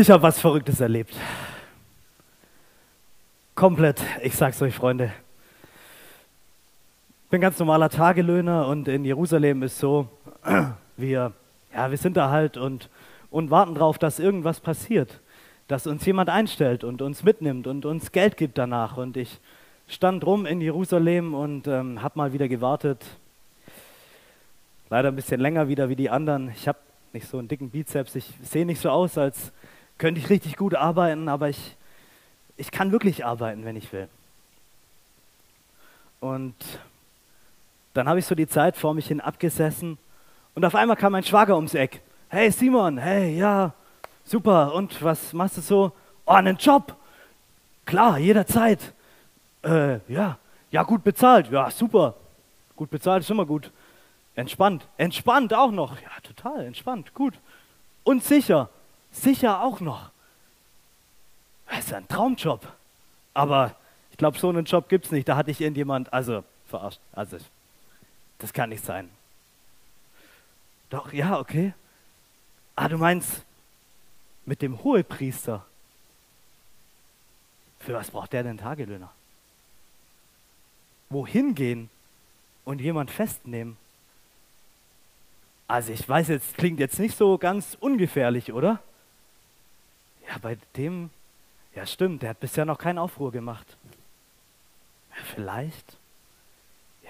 Ich habe was Verrücktes erlebt. Komplett, ich sag's euch, Freunde. Ich bin ganz normaler Tagelöhner und in Jerusalem ist so, wir, ja, wir sind da halt und, und warten darauf, dass irgendwas passiert, dass uns jemand einstellt und uns mitnimmt und uns Geld gibt danach. Und ich stand rum in Jerusalem und ähm, habe mal wieder gewartet. Leider ein bisschen länger wieder wie die anderen. Ich habe nicht so einen dicken Bizeps. Ich sehe nicht so aus, als könnte ich richtig gut arbeiten, aber ich, ich kann wirklich arbeiten, wenn ich will. Und dann habe ich so die Zeit vor mich hin abgesessen und auf einmal kam mein Schwager ums Eck. Hey Simon, hey, ja, super. Und was machst du so? Oh, einen Job. Klar, jederzeit. Äh, ja, ja, gut bezahlt. Ja, super. Gut bezahlt ist immer gut. Entspannt. Entspannt auch noch. Ja, total entspannt. Gut. Und sicher. Sicher auch noch. Das ist ein Traumjob. Aber ich glaube, so einen Job gibt es nicht. Da hatte ich irgendjemand, also verarscht. Also, das kann nicht sein. Doch, ja, okay. Ah, du meinst mit dem Hohepriester. Für was braucht der denn Tagelöhner? Wohin gehen und jemand festnehmen? Also ich weiß jetzt, klingt jetzt nicht so ganz ungefährlich, oder? Ja, bei dem, ja stimmt, der hat bisher noch keinen Aufruhr gemacht. Ja, vielleicht.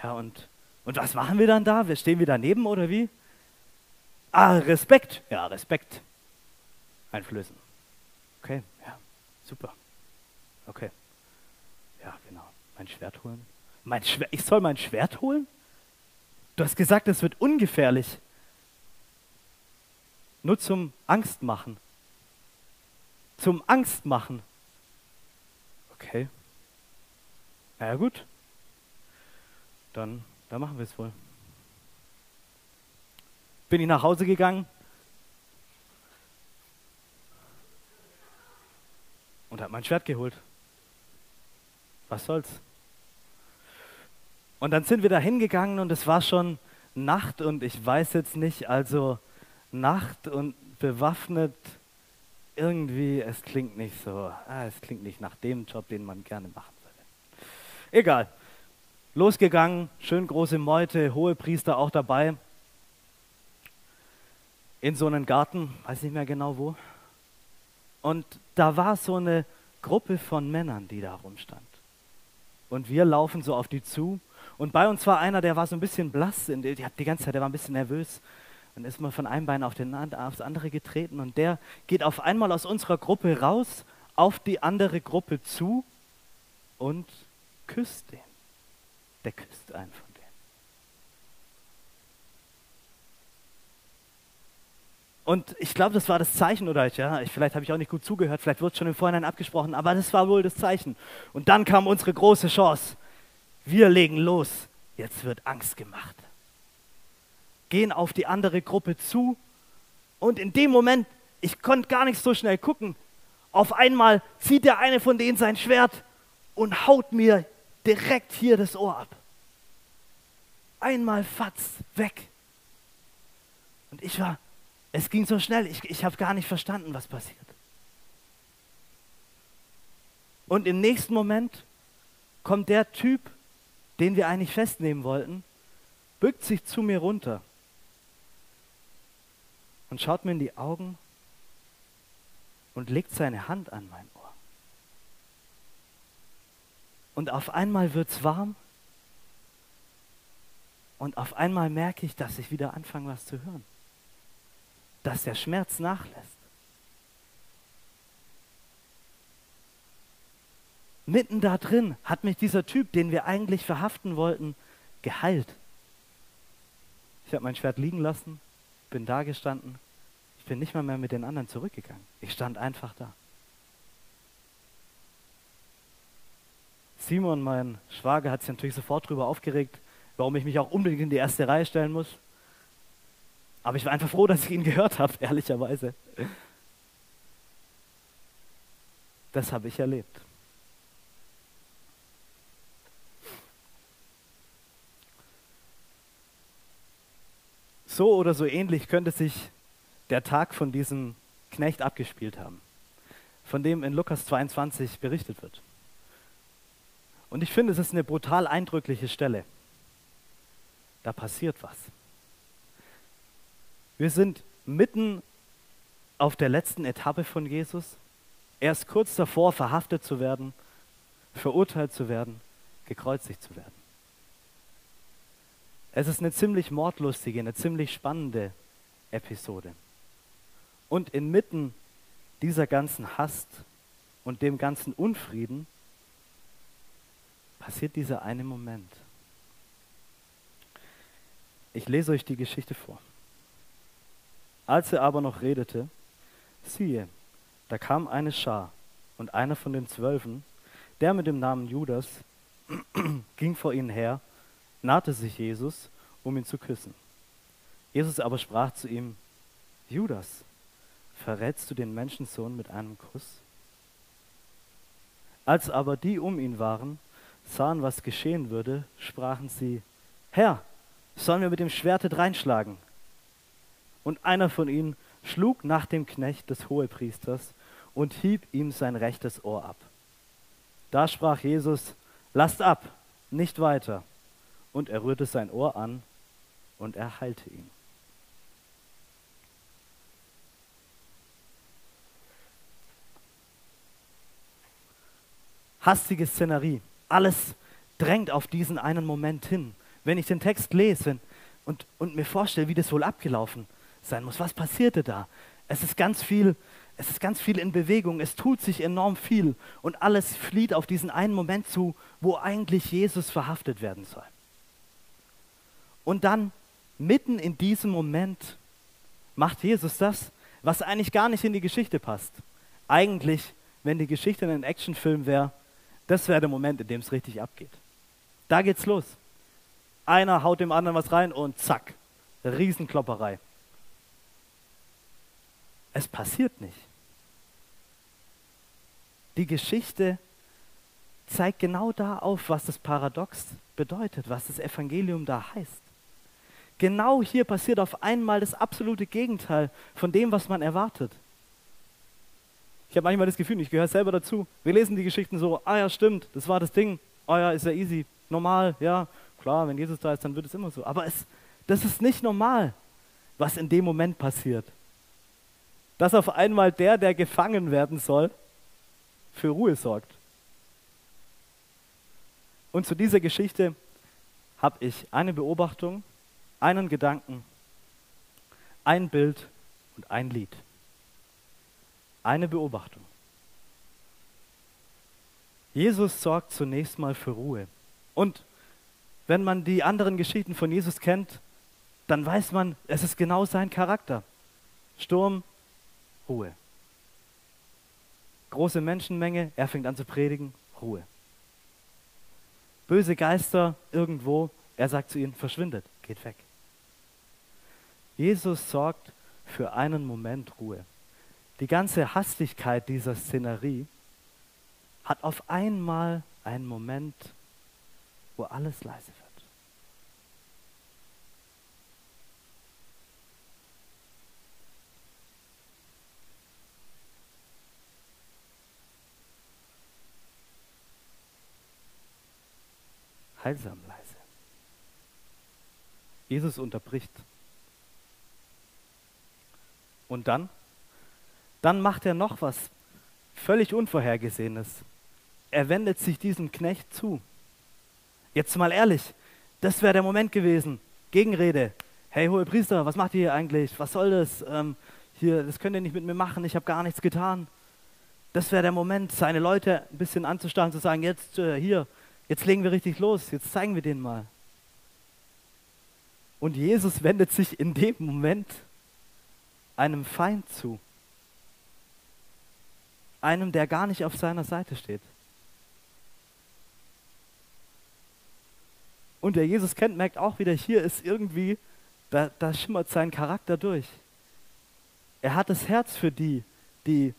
Ja, und, und was machen wir dann da? Wir stehen wir daneben oder wie? Ah, Respekt. Ja, Respekt. Einflößen. Okay, ja, super. Okay. Ja, genau. Mein Schwert holen. Mein Schwert, ich soll mein Schwert holen? Du hast gesagt, es wird ungefährlich. Nur zum Angstmachen. Zum Angstmachen. Okay. Na ja, gut. Dann, dann machen wir es wohl. Bin ich nach Hause gegangen und habe mein Schwert geholt. Was soll's? Und dann sind wir da hingegangen und es war schon Nacht und ich weiß jetzt nicht, also Nacht und bewaffnet, irgendwie, es klingt nicht so, ah, es klingt nicht nach dem Job, den man gerne machen würde. Egal. Losgegangen, schön große Meute, hohe Priester auch dabei. In so einen Garten, weiß nicht mehr genau wo. Und da war so eine Gruppe von Männern, die da rumstand. Und wir laufen so auf die zu. Und bei uns war einer, der war so ein bisschen blass, die, ganze Zeit, der war ein bisschen nervös. Dann ist man von einem Bein auf den, aufs andere getreten und der geht auf einmal aus unserer Gruppe raus, auf die andere Gruppe zu und küsst den. Der küsst einen von denen. Und ich glaube, das war das Zeichen, oder ja, ich, vielleicht habe ich auch nicht gut zugehört, vielleicht wird es schon im Vorhinein abgesprochen, aber das war wohl das Zeichen. Und dann kam unsere große Chance. Wir legen los. Jetzt wird Angst gemacht gehen auf die andere Gruppe zu und in dem Moment, ich konnte gar nicht so schnell gucken, auf einmal zieht der eine von denen sein Schwert und haut mir direkt hier das Ohr ab. Einmal fatz, weg. Und ich war, es ging so schnell, ich, ich habe gar nicht verstanden, was passiert. Und im nächsten Moment kommt der Typ, den wir eigentlich festnehmen wollten, bückt sich zu mir runter und schaut mir in die Augen und legt seine Hand an mein Ohr. Und auf einmal wird es warm und auf einmal merke ich, dass ich wieder anfange, was zu hören. Dass der Schmerz nachlässt. Mitten da drin hat mich dieser Typ, den wir eigentlich verhaften wollten, geheilt. Ich habe mein Schwert liegen lassen bin da gestanden. Ich bin nicht mal mehr mit den anderen zurückgegangen. Ich stand einfach da. Simon, mein Schwager, hat sich natürlich sofort darüber aufgeregt, warum ich mich auch unbedingt in die erste Reihe stellen muss. Aber ich war einfach froh, dass ich ihn gehört habe, ehrlicherweise. Das habe ich erlebt. So oder so ähnlich könnte sich der Tag von diesem Knecht abgespielt haben. von dem in Lukas 22 berichtet wird. Und ich finde, es ist eine brutal eindrückliche Stelle. Da passiert was. Wir sind mitten auf der letzten Etappe von Jesus. Er ist kurz davor, verhaftet zu werden, verurteilt zu werden, gekreuzigt zu werden. Es ist eine ziemlich mordlustige, eine ziemlich spannende Episode. Und inmitten dieser ganzen Hast und dem ganzen Unfrieden passiert dieser eine Moment. Ich lese euch die Geschichte vor. Als er aber noch redete, siehe, da kam eine Schar und einer von den Zwölfen, der mit dem Namen Judas, ging vor ihnen her, nahte sich Jesus, um ihn zu küssen. Jesus aber sprach zu ihm, Judas, verrätst du den Menschensohn mit einem Kuss? Als aber die um ihn waren, sahen, was geschehen würde, sprachen sie, Herr, sollen wir mit dem Schwerte dreinschlagen? Und einer von ihnen schlug nach dem Knecht des Hohepriesters und hieb ihm sein rechtes Ohr ab. Da sprach Jesus, lasst ab, nicht weiter. Und er rührte sein Ohr an und er heilte ihn. Hastige Szenerie. Alles drängt auf diesen einen Moment hin. Wenn ich den Text lese und, und mir vorstelle, wie das wohl abgelaufen sein muss, was passierte da? Es ist ganz viel, es ist ganz viel in Bewegung, es tut sich enorm viel und alles flieht auf diesen einen Moment zu, wo eigentlich Jesus verhaftet werden soll. Und dann mitten in diesem Moment macht Jesus das, was eigentlich gar nicht in die Geschichte passt. Eigentlich, wenn die Geschichte ein Actionfilm wäre, das wäre der Moment, in dem es richtig abgeht. Da geht's los. Einer haut dem anderen was rein und zack, Riesenklopperei. Es passiert nicht. Die Geschichte zeigt genau da auf, was das Paradox bedeutet, was das Evangelium da heißt. Genau hier passiert auf einmal das absolute Gegenteil von dem, was man erwartet. Ich habe manchmal das Gefühl, ich gehöre selber dazu. Wir lesen die Geschichten so, ah ja, stimmt, das war das Ding. Ah ja, ist ja easy, normal, ja, klar, wenn Jesus da ist, dann wird es immer so. Aber es, das ist nicht normal, was in dem Moment passiert. Dass auf einmal der, der gefangen werden soll, für Ruhe sorgt. Und zu dieser Geschichte habe ich eine Beobachtung, einen Gedanken, ein Bild und ein Lied eine Beobachtung. Jesus sorgt zunächst mal für Ruhe. Und wenn man die anderen Geschichten von Jesus kennt, dann weiß man, es ist genau sein Charakter. Sturm, Ruhe. Große Menschenmenge, er fängt an zu predigen, Ruhe. Böse Geister irgendwo, er sagt zu ihnen, verschwindet, geht weg. Jesus sorgt für einen Moment Ruhe die ganze Hastigkeit dieser Szenerie hat auf einmal einen Moment, wo alles leise wird. Heilsam leise. Jesus unterbricht. Und dann dann macht er noch was völlig Unvorhergesehenes. Er wendet sich diesem Knecht zu. Jetzt mal ehrlich, das wäre der Moment gewesen. Gegenrede. Hey, hohe Priester, was macht ihr hier eigentlich? Was soll das? Ähm, hier, das könnt ihr nicht mit mir machen, ich habe gar nichts getan. Das wäre der Moment, seine Leute ein bisschen anzustarren, zu sagen, jetzt äh, hier, jetzt legen wir richtig los, jetzt zeigen wir denen mal. Und Jesus wendet sich in dem Moment einem Feind zu einem, der gar nicht auf seiner Seite steht. Und der Jesus kennt, merkt auch wieder, hier ist irgendwie, da, da schimmert sein Charakter durch. Er hat das Herz für die, die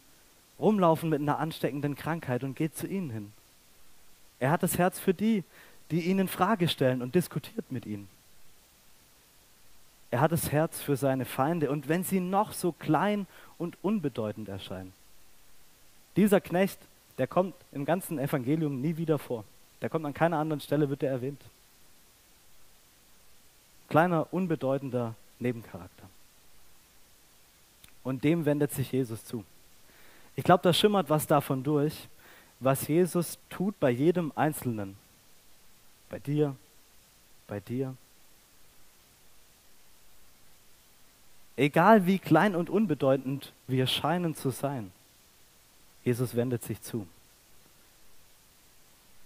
rumlaufen mit einer ansteckenden Krankheit und geht zu ihnen hin. Er hat das Herz für die, die ihn in Frage stellen und diskutiert mit ihnen. Er hat das Herz für seine Feinde und wenn sie noch so klein und unbedeutend erscheinen. Dieser Knecht, der kommt im ganzen Evangelium nie wieder vor. Der kommt an keiner anderen Stelle, wird er erwähnt. Kleiner, unbedeutender Nebencharakter. Und dem wendet sich Jesus zu. Ich glaube, da schimmert was davon durch, was Jesus tut bei jedem Einzelnen. Bei dir, bei dir. Egal wie klein und unbedeutend wir scheinen zu sein, Jesus wendet sich zu.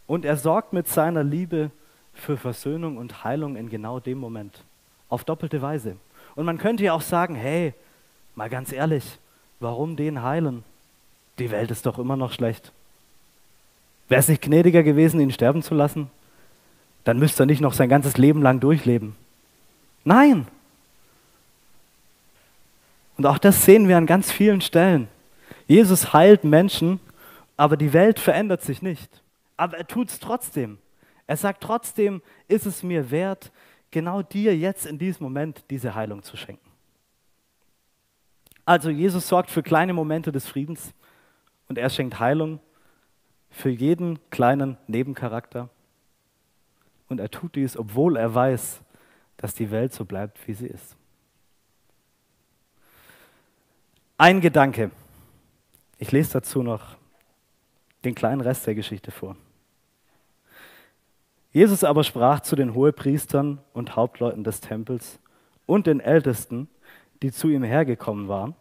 Und er sorgt mit seiner Liebe für Versöhnung und Heilung in genau dem Moment. Auf doppelte Weise. Und man könnte ja auch sagen, hey, mal ganz ehrlich, warum den heilen? Die Welt ist doch immer noch schlecht. Wäre es nicht gnädiger gewesen, ihn sterben zu lassen? Dann müsste er nicht noch sein ganzes Leben lang durchleben. Nein! Und auch das sehen wir an ganz vielen Stellen. Jesus heilt Menschen, aber die Welt verändert sich nicht. Aber er tut es trotzdem. Er sagt trotzdem, ist es mir wert, genau dir jetzt in diesem Moment diese Heilung zu schenken. Also Jesus sorgt für kleine Momente des Friedens und er schenkt Heilung für jeden kleinen Nebencharakter. Und er tut dies, obwohl er weiß, dass die Welt so bleibt, wie sie ist. Ein Gedanke. Ich lese dazu noch den kleinen Rest der Geschichte vor. Jesus aber sprach zu den Hohepriestern und Hauptleuten des Tempels und den Ältesten, die zu ihm hergekommen waren,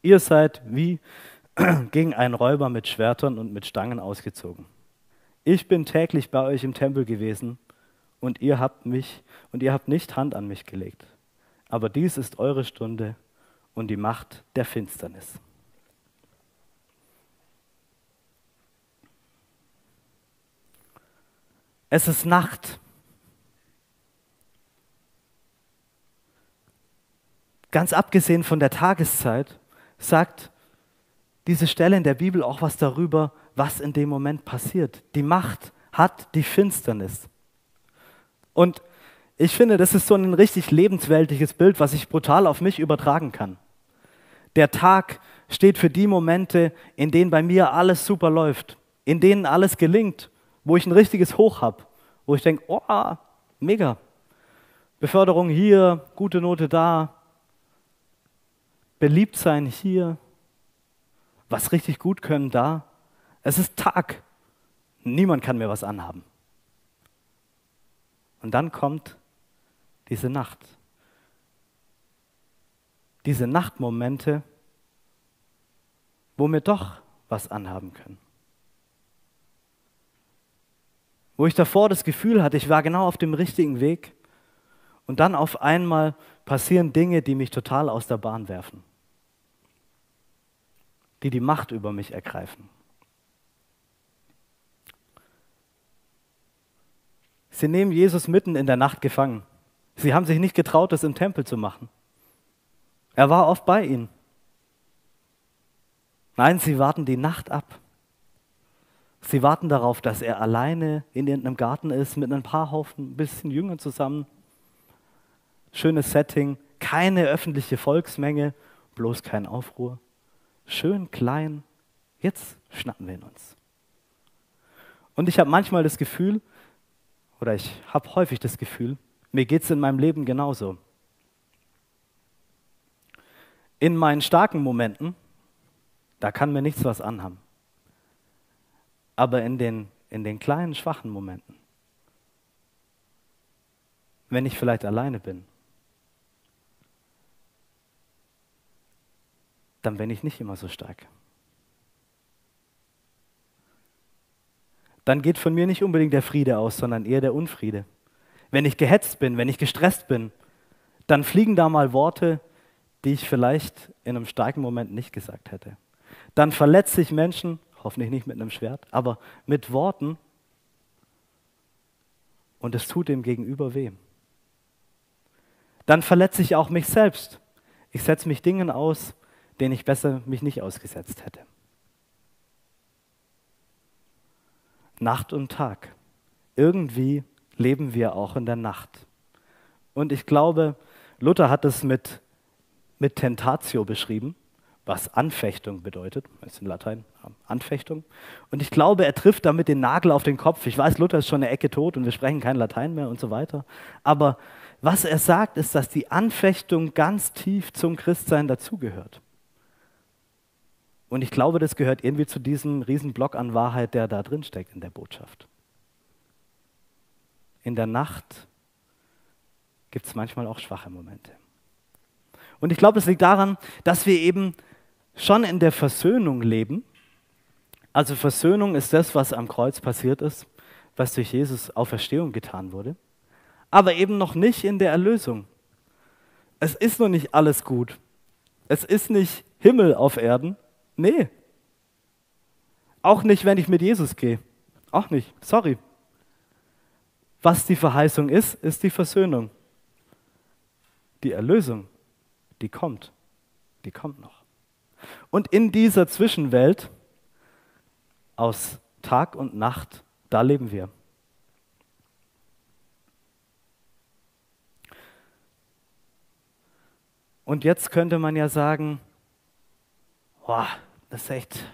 ihr seid wie gegen einen Räuber mit Schwertern und mit Stangen ausgezogen. Ich bin täglich bei euch im Tempel gewesen und ihr habt mich und ihr habt nicht Hand an mich gelegt. Aber dies ist eure Stunde und die Macht der Finsternis. Es ist Nacht. Ganz abgesehen von der Tageszeit sagt diese Stelle in der Bibel auch was darüber, was in dem Moment passiert. Die Macht hat die Finsternis. Und ich finde, das ist so ein richtig lebensweltliches Bild, was ich brutal auf mich übertragen kann. Der Tag steht für die Momente, in denen bei mir alles super läuft, in denen alles gelingt, wo ich ein richtiges Hoch habe, wo ich denke, oh, mega. Beförderung hier, gute Note da, beliebt sein hier, was richtig gut können da. Es ist Tag. Niemand kann mir was anhaben. Und dann kommt diese Nacht. Diese Nachtmomente, wo wir doch was anhaben können. Wo ich davor das Gefühl hatte, ich war genau auf dem richtigen Weg und dann auf einmal passieren Dinge, die mich total aus der Bahn werfen die die Macht über mich ergreifen. Sie nehmen Jesus mitten in der Nacht gefangen. Sie haben sich nicht getraut, das im Tempel zu machen. Er war oft bei ihnen. Nein, sie warten die Nacht ab. Sie warten darauf, dass er alleine in irgendeinem Garten ist, mit ein paar Haufen, ein bisschen Jüngern zusammen. Schönes Setting, keine öffentliche Volksmenge, bloß kein Aufruhr schön klein, jetzt schnappen wir ihn uns. Und ich habe manchmal das Gefühl, oder ich habe häufig das Gefühl, mir geht es in meinem Leben genauso. In meinen starken Momenten, da kann mir nichts was anhaben. Aber in den, in den kleinen, schwachen Momenten, wenn ich vielleicht alleine bin, dann bin ich nicht immer so stark. Dann geht von mir nicht unbedingt der Friede aus, sondern eher der Unfriede. Wenn ich gehetzt bin, wenn ich gestresst bin, dann fliegen da mal Worte, die ich vielleicht in einem starken Moment nicht gesagt hätte. Dann verletze ich Menschen, hoffentlich nicht mit einem Schwert, aber mit Worten und es tut dem Gegenüber weh. Dann verletze ich auch mich selbst. Ich setze mich Dingen aus, den ich besser mich nicht ausgesetzt hätte. Nacht und Tag. Irgendwie leben wir auch in der Nacht. Und ich glaube, Luther hat es mit, mit Tentatio beschrieben. was Anfechtung bedeutet. Das ist in Latein Anfechtung. Und ich glaube, er trifft damit den Nagel auf den Kopf. Ich weiß, Luther ist schon eine Ecke tot und wir sprechen kein Latein mehr und so weiter. Aber was er sagt, ist, dass die Anfechtung ganz tief zum Christsein dazugehört. Und ich glaube, das gehört irgendwie zu diesem Riesenblock an Wahrheit, der da drin steckt in der Botschaft. In der Nacht gibt es manchmal auch schwache Momente. Und ich glaube, es liegt daran, dass wir eben schon in der Versöhnung leben. Also Versöhnung ist das, was am Kreuz passiert ist, was durch Jesus Auferstehung getan wurde, aber eben noch nicht in der Erlösung. Es ist noch nicht alles gut. Es ist nicht Himmel auf Erden. Nee. Auch nicht, wenn ich mit Jesus gehe. Auch nicht. Sorry. Was die Verheißung ist, ist die Versöhnung. Die Erlösung, die kommt. Die kommt noch. Und in dieser Zwischenwelt aus Tag und Nacht, da leben wir. Und jetzt könnte man ja sagen, boah, das ist echt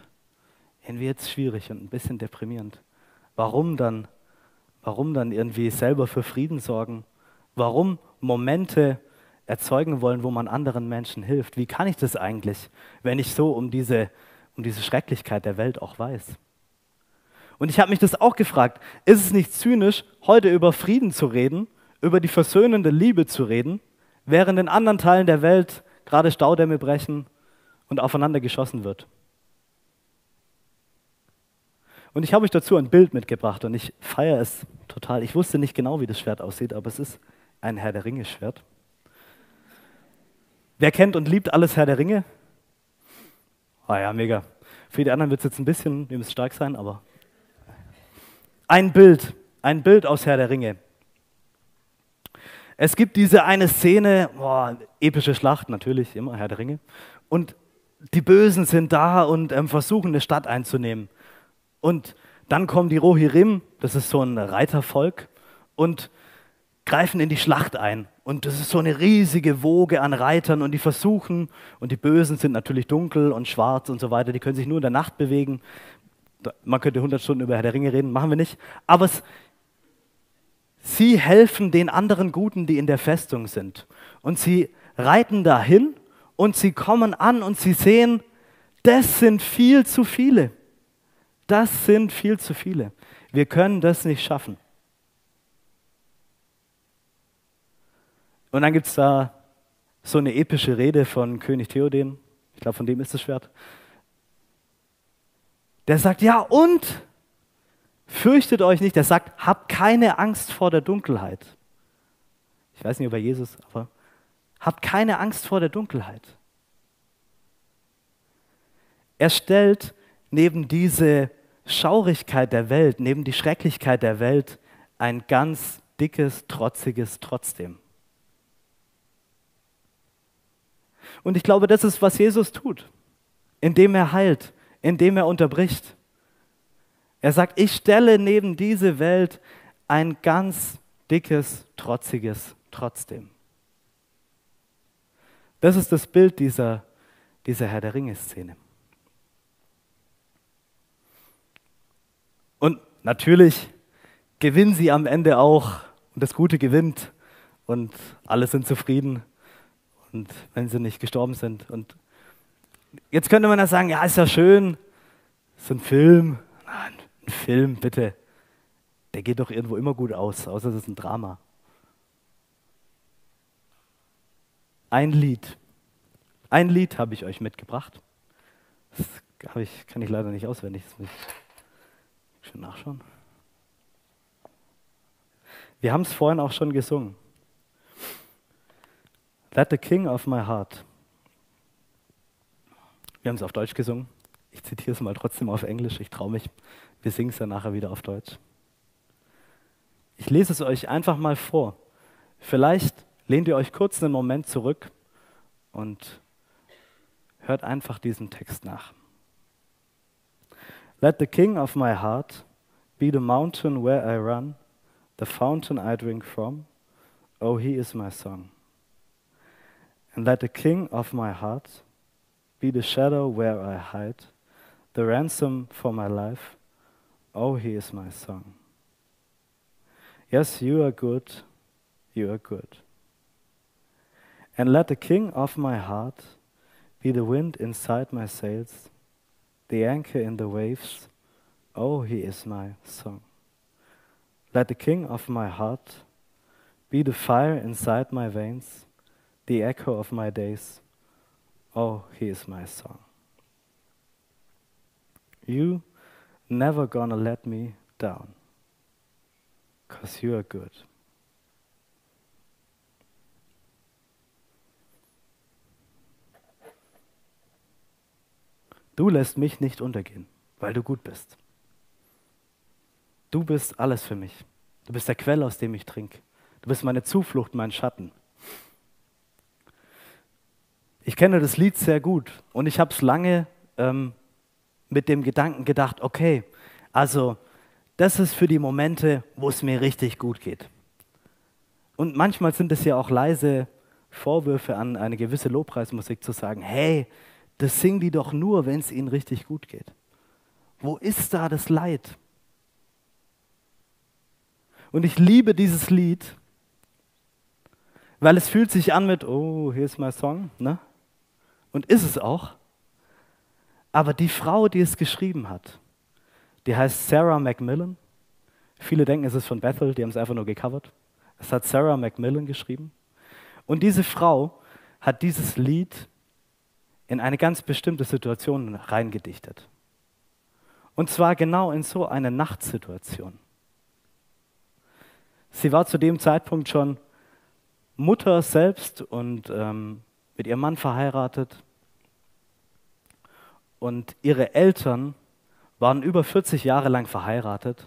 irgendwie jetzt schwierig und ein bisschen deprimierend. Warum dann, warum dann irgendwie selber für Frieden sorgen? Warum Momente erzeugen wollen, wo man anderen Menschen hilft. Wie kann ich das eigentlich, wenn ich so um diese, um diese Schrecklichkeit der Welt auch weiß? Und ich habe mich das auch gefragt, ist es nicht zynisch, heute über Frieden zu reden, über die versöhnende Liebe zu reden, während in anderen Teilen der Welt gerade Staudämme brechen und aufeinander geschossen wird? Und ich habe euch dazu ein Bild mitgebracht und ich feiere es total. Ich wusste nicht genau, wie das Schwert aussieht, aber es ist ein Herr der Ringe Schwert. Wer kennt und liebt alles Herr der Ringe? Ah ja, mega. Für die anderen wird es jetzt ein bisschen, ihr müsst stark sein, aber. Ein Bild, ein Bild aus Herr der Ringe. Es gibt diese eine Szene, boah, epische Schlacht, natürlich, immer Herr der Ringe. Und die Bösen sind da und ähm, versuchen, eine Stadt einzunehmen. Und dann kommen die Rohirrim, das ist so ein Reitervolk, und greifen in die Schlacht ein. Und das ist so eine riesige Woge an Reitern und die versuchen, und die Bösen sind natürlich dunkel und schwarz und so weiter, die können sich nur in der Nacht bewegen. Man könnte 100 Stunden über Herr der Ringe reden, machen wir nicht. Aber es, sie helfen den anderen Guten, die in der Festung sind. Und sie reiten dahin und sie kommen an und sie sehen, das sind viel zu viele. Das sind viel zu viele. Wir können das nicht schaffen. Und dann gibt es da so eine epische Rede von König Theoden. Ich glaube, von dem ist das Schwert. Der sagt, ja und? Fürchtet euch nicht. Der sagt, habt keine Angst vor der Dunkelheit. Ich weiß nicht über Jesus, aber habt keine Angst vor der Dunkelheit. Er stellt neben diese Schaurigkeit der Welt, neben die Schrecklichkeit der Welt ein ganz dickes, trotziges Trotzdem. Und ich glaube, das ist, was Jesus tut, indem er heilt, indem er unterbricht. Er sagt, ich stelle neben diese Welt ein ganz dickes, trotziges Trotzdem. Das ist das Bild dieser, dieser Herr der Ringe-Szene. Und natürlich gewinnen sie am Ende auch und das Gute gewinnt und alle sind zufrieden und wenn sie nicht gestorben sind. Und jetzt könnte man ja sagen, ja, ist ja schön, so ein Film. Nein, ein Film, bitte. Der geht doch irgendwo immer gut aus, außer es ist ein Drama. Ein Lied. Ein Lied habe ich euch mitgebracht. Das ich, kann ich leider nicht auswendig. Das muss ich schon nachschauen. Wir haben es vorhin auch schon gesungen. Let the King of my heart. Wir haben es auf Deutsch gesungen. Ich zitiere es mal trotzdem auf Englisch. Ich traue mich. Wir singen es dann nachher wieder auf Deutsch. Ich lese es euch einfach mal vor. Vielleicht lehnt ihr euch kurz einen Moment zurück und hört einfach diesen Text nach. Let the King of my heart be the mountain where I run, the fountain I drink from. Oh, he is my song. And let the King of my heart be the shadow where I hide, the ransom for my life. Oh, he is my song. Yes, you are good, you are good. And let the king of my heart be the wind inside my sails, the anchor in the waves. Oh, he is my song. Let the king of my heart be the fire inside my veins, the echo of my days. Oh, he is my song. You never gonna let me down, cause you are good. Du lässt mich nicht untergehen, weil du gut bist. Du bist alles für mich. Du bist der Quell, aus dem ich trinke. Du bist meine Zuflucht, mein Schatten. Ich kenne das Lied sehr gut und ich habe es lange ähm, mit dem Gedanken gedacht, okay, also das ist für die Momente, wo es mir richtig gut geht. Und manchmal sind es ja auch leise Vorwürfe an eine gewisse Lobpreismusik zu sagen, hey, das singen die doch nur, wenn es ihnen richtig gut geht. Wo ist da das Leid? Und ich liebe dieses Lied, weil es fühlt sich an mit, oh, hier ist mein Song, ne? Und ist es auch. Aber die Frau, die es geschrieben hat, die heißt Sarah Macmillan. Viele denken, es ist von Bethel, die haben es einfach nur gecovert. Es hat Sarah Macmillan geschrieben. Und diese Frau hat dieses Lied in eine ganz bestimmte Situation reingedichtet. Und zwar genau in so eine Nachtsituation. Sie war zu dem Zeitpunkt schon Mutter selbst und ähm, mit ihrem Mann verheiratet. Und ihre Eltern waren über 40 Jahre lang verheiratet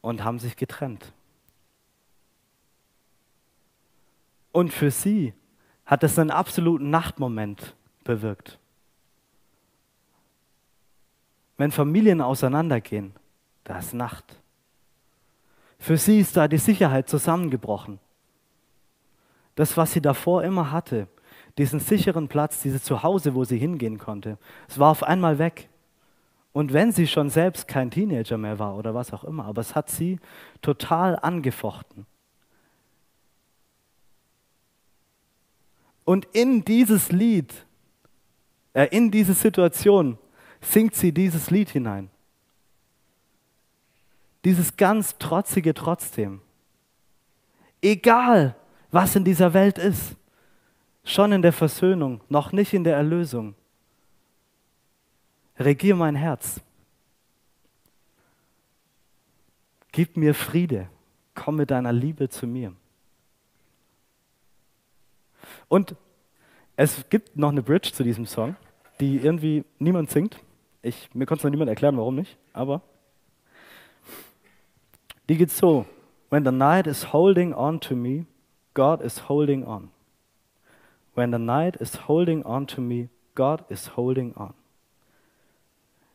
und haben sich getrennt. Und für sie hat es einen absoluten Nachtmoment bewirkt. Wenn Familien auseinandergehen, da ist Nacht. Für sie ist da die Sicherheit zusammengebrochen. Das, was sie davor immer hatte, diesen sicheren Platz, dieses Zuhause, wo sie hingehen konnte, es war auf einmal weg. Und wenn sie schon selbst kein Teenager mehr war oder was auch immer, aber es hat sie total angefochten. Und in dieses Lied, äh, in diese Situation singt sie dieses Lied hinein. Dieses ganz trotzige trotzdem. Egal, was in dieser Welt ist, schon in der Versöhnung, noch nicht in der Erlösung. Regier mein Herz. Gib mir Friede. Komm mit deiner Liebe zu mir. Und es gibt noch eine Bridge zu diesem Song, die irgendwie niemand singt. Ich, mir konnte es noch niemand erklären, warum nicht, aber die geht so. When the night is holding on to me, God is holding on. When the night is holding on to me, God is holding on.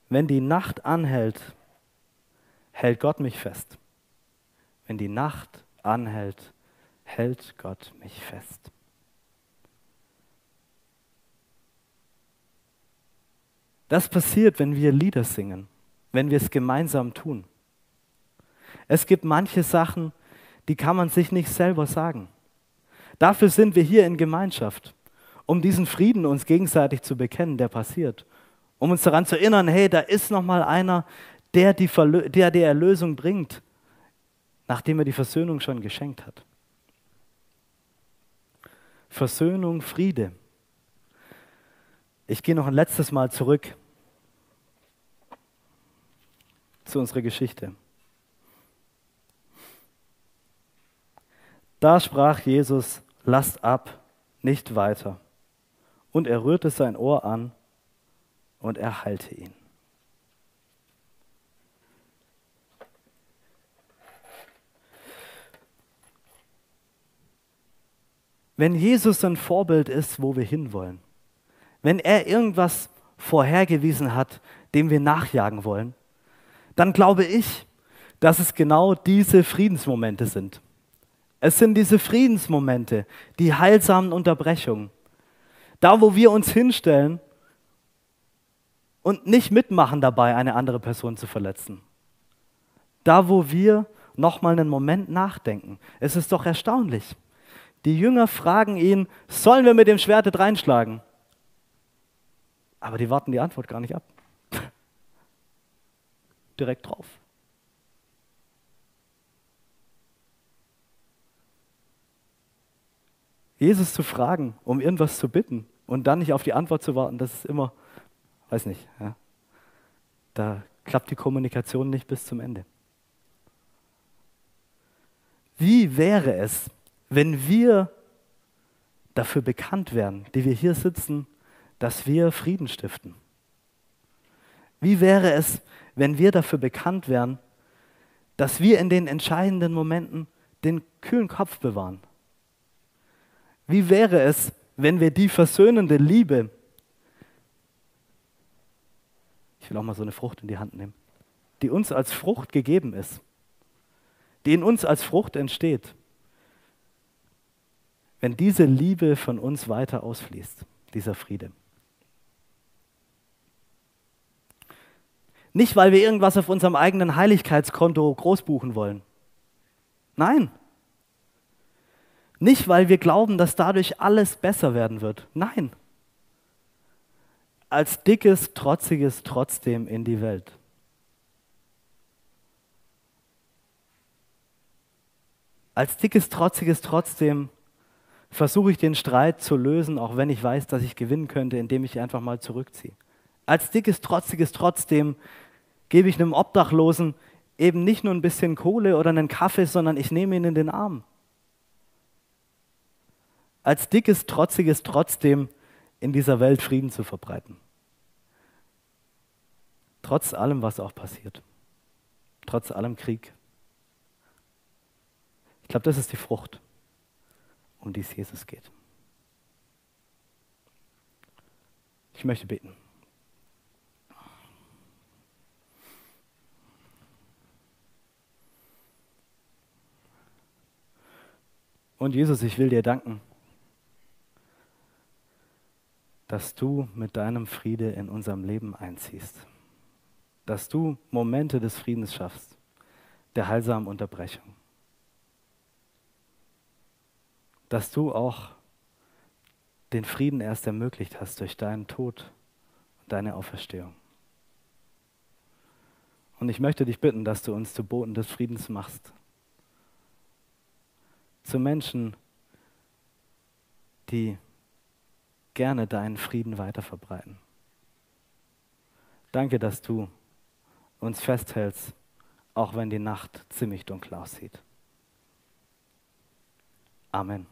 Wenn die Nacht anhält, hält Gott mich fest. Wenn die Nacht anhält, hält Gott mich fest. Das passiert, wenn wir Lieder singen, wenn wir es gemeinsam tun. Es gibt manche Sachen, die kann man sich nicht selber sagen. Dafür sind wir hier in Gemeinschaft, um diesen Frieden uns gegenseitig zu bekennen, der passiert. Um uns daran zu erinnern, hey, da ist noch mal einer, der die, der die Erlösung bringt, nachdem er die Versöhnung schon geschenkt hat. Versöhnung, Friede. Ich gehe noch ein letztes Mal zurück zu unserer Geschichte. Da sprach Jesus, lasst ab, nicht weiter. Und er rührte sein Ohr an und er heilte ihn. Wenn Jesus ein Vorbild ist, wo wir hinwollen, wenn er irgendwas vorhergewiesen hat, dem wir nachjagen wollen, dann glaube ich, dass es genau diese Friedensmomente sind. Es sind diese Friedensmomente, die heilsamen Unterbrechungen. Da, wo wir uns hinstellen und nicht mitmachen dabei, eine andere Person zu verletzen. Da, wo wir nochmal einen Moment nachdenken. Es ist doch erstaunlich. Die Jünger fragen ihn, sollen wir mit dem Schwert reinschlagen? Aber die warten die Antwort gar nicht ab. Direkt drauf. Jesus zu fragen, um irgendwas zu bitten und dann nicht auf die Antwort zu warten, das ist immer, weiß nicht, ja. da klappt die Kommunikation nicht bis zum Ende. Wie wäre es, wenn wir dafür bekannt werden, die wir hier sitzen, dass wir Frieden stiften? Wie wäre es, wenn wir dafür bekannt wären, dass wir in den entscheidenden Momenten den kühlen Kopf bewahren? Wie wäre es, wenn wir die versöhnende Liebe, ich will auch mal so eine Frucht in die Hand nehmen, die uns als Frucht gegeben ist, die in uns als Frucht entsteht, wenn diese Liebe von uns weiter ausfließt, dieser Friede. Nicht, weil wir irgendwas auf unserem eigenen Heiligkeitskonto großbuchen wollen. Nein. Nicht, weil wir glauben, dass dadurch alles besser werden wird. Nein. Als dickes, trotziges trotzdem in die Welt. Als dickes, trotziges trotzdem versuche ich den Streit zu lösen, auch wenn ich weiß, dass ich gewinnen könnte, indem ich einfach mal zurückziehe. Als dickes, trotziges trotzdem gebe ich einem Obdachlosen eben nicht nur ein bisschen Kohle oder einen Kaffee, sondern ich nehme ihn in den Arm. Als dickes, trotziges trotzdem in dieser Welt Frieden zu verbreiten. Trotz allem, was auch passiert. Trotz allem Krieg. Ich glaube, das ist die Frucht, um die es Jesus geht. Ich möchte beten. Und Jesus, ich will dir danken, dass du mit deinem Friede in unserem Leben einziehst. Dass du Momente des Friedens schaffst, der heilsamen Unterbrechung. Dass du auch den Frieden erst ermöglicht hast durch deinen Tod und deine Auferstehung. Und ich möchte dich bitten, dass du uns zu Boten des Friedens machst zu Menschen, die gerne deinen Frieden weiter verbreiten. Danke, dass du uns festhältst, auch wenn die Nacht ziemlich dunkel aussieht. Amen.